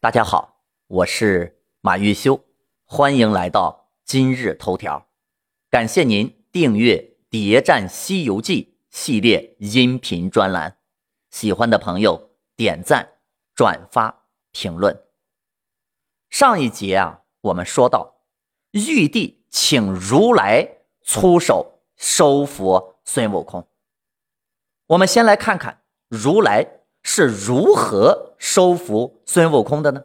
大家好，我是马玉修，欢迎来到今日头条。感谢您订阅《谍战西游记》系列音频专栏，喜欢的朋友点赞、转发、评论。上一节啊，我们说到玉帝请如来出手收服孙悟空。我们先来看看如来。是如何收服孙悟空的呢？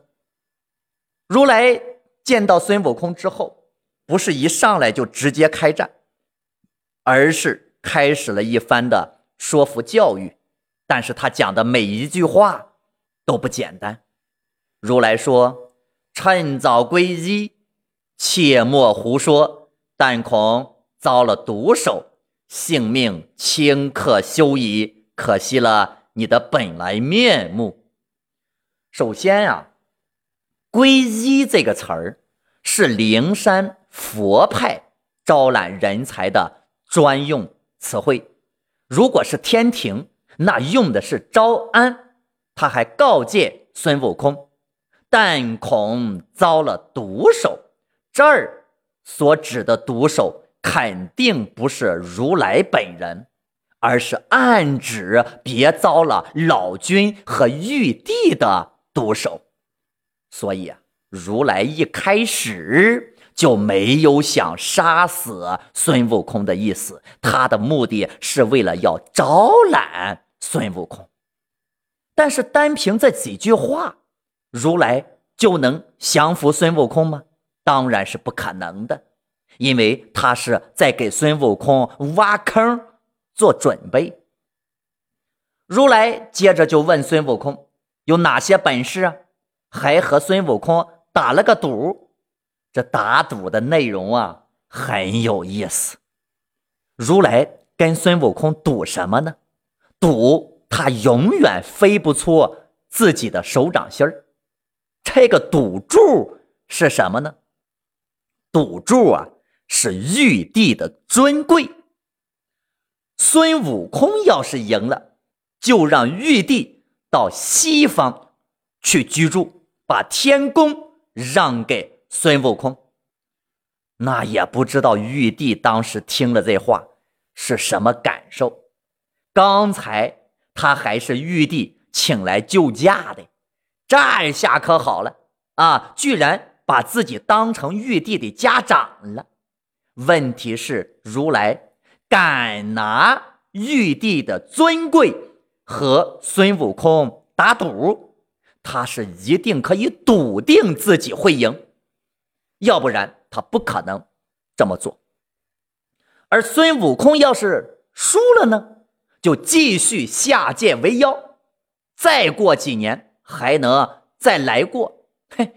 如来见到孙悟空之后，不是一上来就直接开战，而是开始了一番的说服教育。但是他讲的每一句话都不简单。如来说：“趁早皈依，切莫胡说，但恐遭了毒手，性命顷刻休矣。可惜了。”你的本来面目。首先呀，“皈依”这个词儿是灵山佛派招揽人才的专用词汇。如果是天庭，那用的是招安。他还告诫孙悟空：“但恐遭了毒手。”这儿所指的毒手，肯定不是如来本人。而是暗指别遭了老君和玉帝的毒手，所以啊，如来一开始就没有想杀死孙悟空的意思，他的目的是为了要招揽孙悟空。但是单凭这几句话，如来就能降服孙悟空吗？当然是不可能的，因为他是在给孙悟空挖坑。做准备，如来接着就问孙悟空有哪些本事啊？还和孙悟空打了个赌。这打赌的内容啊很有意思。如来跟孙悟空赌什么呢？赌他永远飞不出自己的手掌心儿。这个赌注是什么呢？赌注啊是玉帝的尊贵。孙悟空要是赢了，就让玉帝到西方去居住，把天宫让给孙悟空。那也不知道玉帝当时听了这话是什么感受。刚才他还是玉帝请来救驾的，这下可好了啊！居然把自己当成玉帝的家长了。问题是如来。敢拿玉帝的尊贵和孙悟空打赌，他是一定可以笃定自己会赢，要不然他不可能这么做。而孙悟空要是输了呢，就继续下界为妖，再过几年还能再来过。嘿，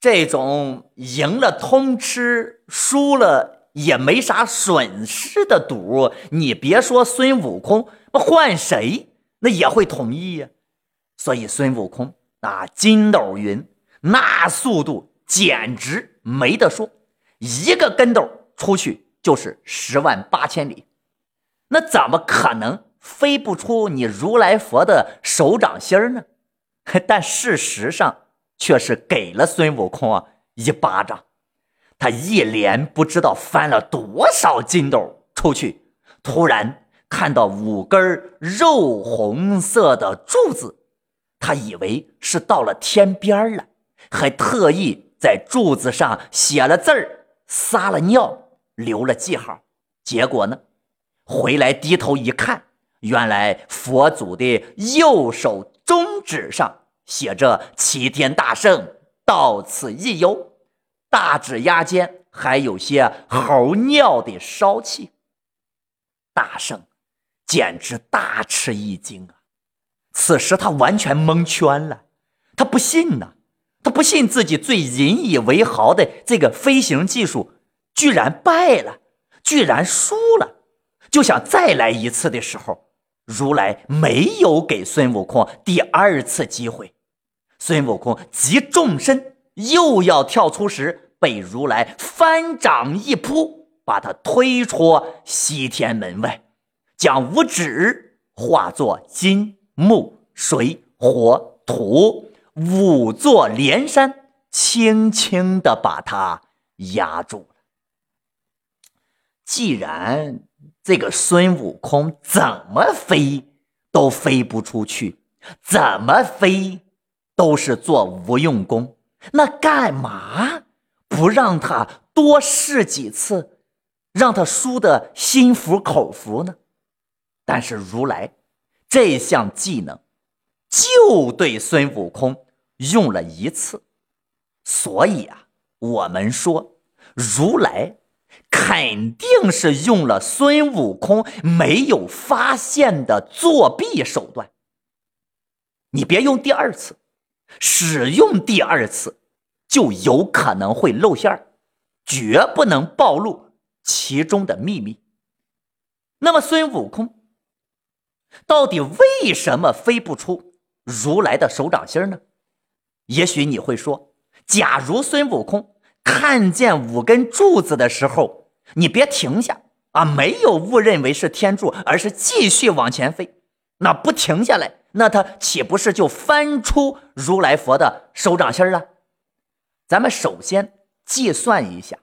这种赢了通吃，输了。也没啥损失的赌，你别说孙悟空，换谁那也会同意呀。所以孙悟空啊筋斗云那速度简直没得说，一个跟斗出去就是十万八千里，那怎么可能飞不出你如来佛的手掌心呢？但事实上却是给了孙悟空啊一巴掌。他一连不知道翻了多少筋斗出去，突然看到五根肉红色的柱子，他以为是到了天边了，还特意在柱子上写了字儿、撒了尿、留了记号。结果呢，回来低头一看，原来佛祖的右手中指上写着“齐天大圣到此一游”。大指压间还有些猴尿的骚气，大圣简直大吃一惊啊！此时他完全蒙圈了，他不信呐，他不信自己最引以为豪的这个飞行技术居然败了，居然输了，就想再来一次的时候，如来没有给孙悟空第二次机会，孙悟空急纵身又要跳出时。被如来翻掌一扑，把他推出西天门外，将五指化作金木水火土五座连山，轻轻的把它压住了。既然这个孙悟空怎么飞都飞不出去，怎么飞都是做无用功，那干嘛不让他多试几次，让他输的心服口服呢？但是如来这项技能就对孙悟空用了一次，所以啊，我们说如来肯定是用了孙悟空没有发现的作弊手段。你别用第二次，使用第二次就有可能会露馅儿，绝不能暴露其中的秘密。那么孙悟空。到底为什么飞不出如来的手掌心呢？也许你会说，假如孙悟空看见五根柱子的时候，你别停下啊，没有误认为是天柱，而是继续往前飞，那不停下来，那他岂不是就翻出如来佛的手掌心了？咱们首先计算一下，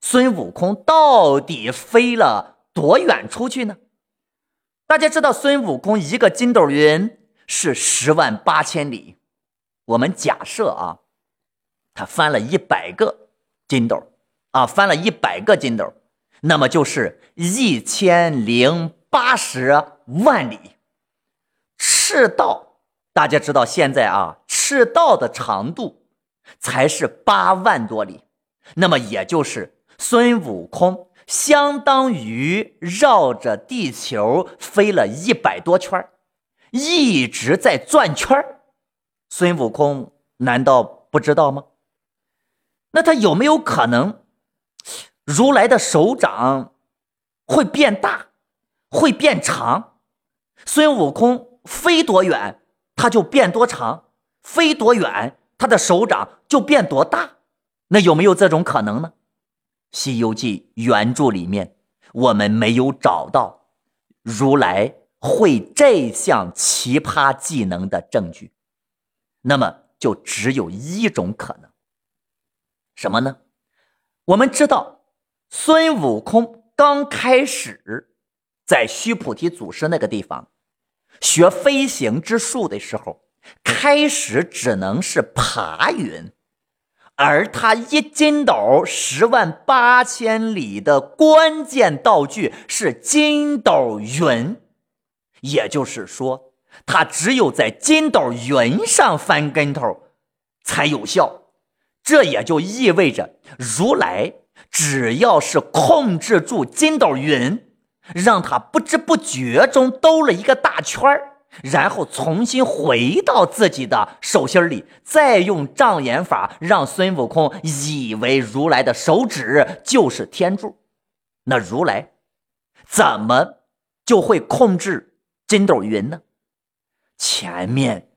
孙悟空到底飞了多远出去呢？大家知道孙悟空一个筋斗云是十万八千里，我们假设啊，他翻了一百个筋斗啊，翻了一百个筋斗，那么就是一千零八十万里。赤道，大家知道现在啊，赤道的长度才是八万多里，那么也就是孙悟空。相当于绕着地球飞了一百多圈一直在转圈孙悟空难道不知道吗？那他有没有可能，如来的手掌会变大，会变长？孙悟空飞多远，他就变多长；飞多远，他的手掌就变多大。那有没有这种可能呢？《西游记》原著里面，我们没有找到如来会这项奇葩技能的证据，那么就只有一种可能，什么呢？我们知道，孙悟空刚开始在须菩提祖师那个地方学飞行之术的时候，开始只能是爬云。而他一筋斗十万八千里的关键道具是筋斗云，也就是说，他只有在筋斗云上翻跟头才有效。这也就意味着，如来只要是控制住筋斗云，让他不知不觉中兜了一个大圈儿。然后重新回到自己的手心里，再用障眼法让孙悟空以为如来的手指就是天柱。那如来怎么就会控制筋斗云呢？前面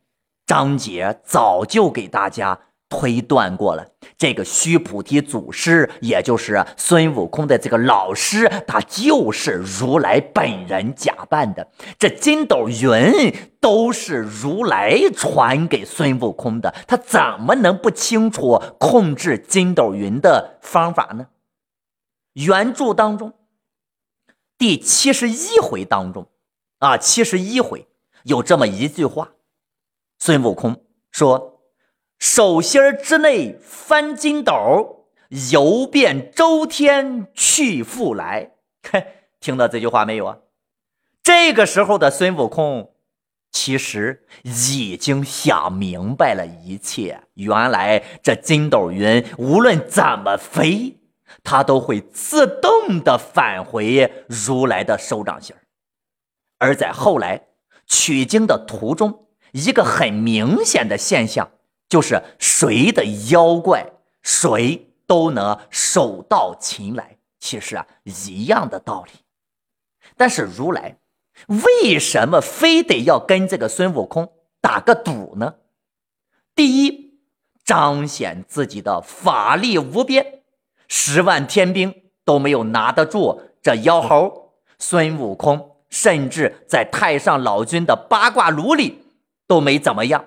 章节早就给大家。推断过了，这个须菩提祖师，也就是孙悟空的这个老师，他就是如来本人假扮的。这筋斗云都是如来传给孙悟空的，他怎么能不清楚控制筋斗云的方法呢？原著当中第七十一回当中，啊，七十一回有这么一句话，孙悟空说。手心之内翻筋斗，游遍周天去复来。嘿，听到这句话没有啊？这个时候的孙悟空，其实已经想明白了一切。原来这筋斗云无论怎么飞，它都会自动的返回如来的手掌心而在后来取经的途中，一个很明显的现象。就是谁的妖怪，谁都能手到擒来。其实啊，一样的道理。但是如来为什么非得要跟这个孙悟空打个赌呢？第一，彰显自己的法力无边，十万天兵都没有拿得住这妖猴。孙悟空甚至在太上老君的八卦炉里都没怎么样。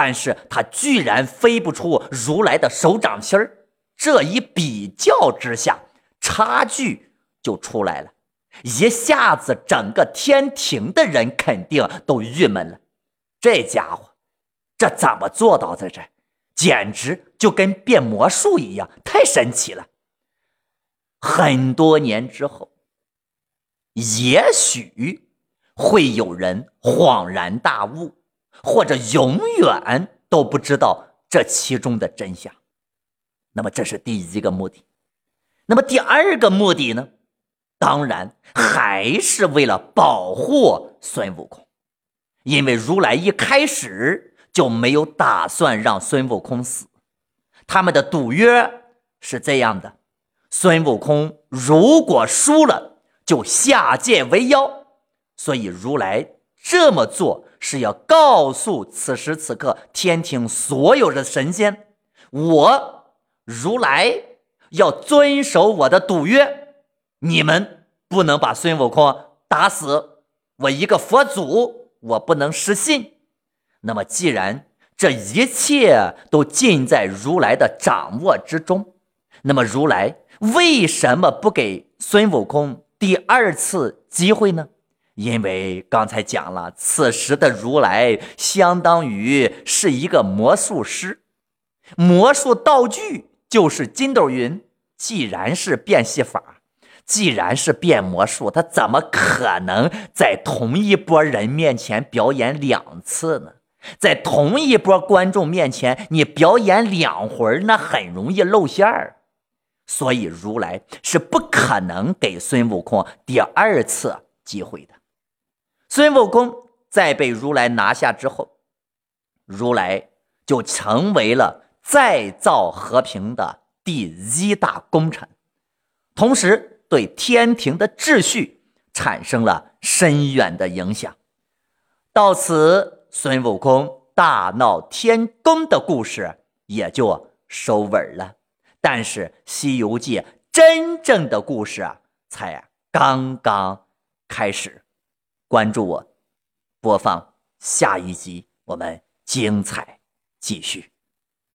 但是他居然飞不出如来的手掌心儿。这一比较之下，差距就出来了。一下子，整个天庭的人肯定都郁闷了。这家伙，这怎么做到的？这简直就跟变魔术一样，太神奇了。很多年之后，也许会有人恍然大悟，或者永远都不知道这其中的真相。那么，这是第一个目的。那么，第二个目的呢？当然还是为了保护孙悟空，因为如来一开始就没有打算让孙悟空死。他们的赌约是这样的：孙悟空如果输了，就下界为妖。所以如来这么做是要告诉此时此刻天庭所有的神仙：我如来要遵守我的赌约。你们不能把孙悟空打死，我一个佛祖，我不能失信。那么，既然这一切都尽在如来的掌握之中，那么如来为什么不给孙悟空第二次机会呢？因为刚才讲了，此时的如来相当于是一个魔术师，魔术道具就是筋斗云。既然是变戏法。既然是变魔术，他怎么可能在同一波人面前表演两次呢？在同一波观众面前，你表演两回，那很容易露馅儿。所以如来是不可能给孙悟空第二次机会的。孙悟空在被如来拿下之后，如来就成为了再造和平的第一大功臣，同时。对天庭的秩序产生了深远的影响。到此，孙悟空大闹天宫的故事也就收尾了。但是，《西游记》真正的故事啊，才刚刚开始。关注我，播放下一集，我们精彩继续。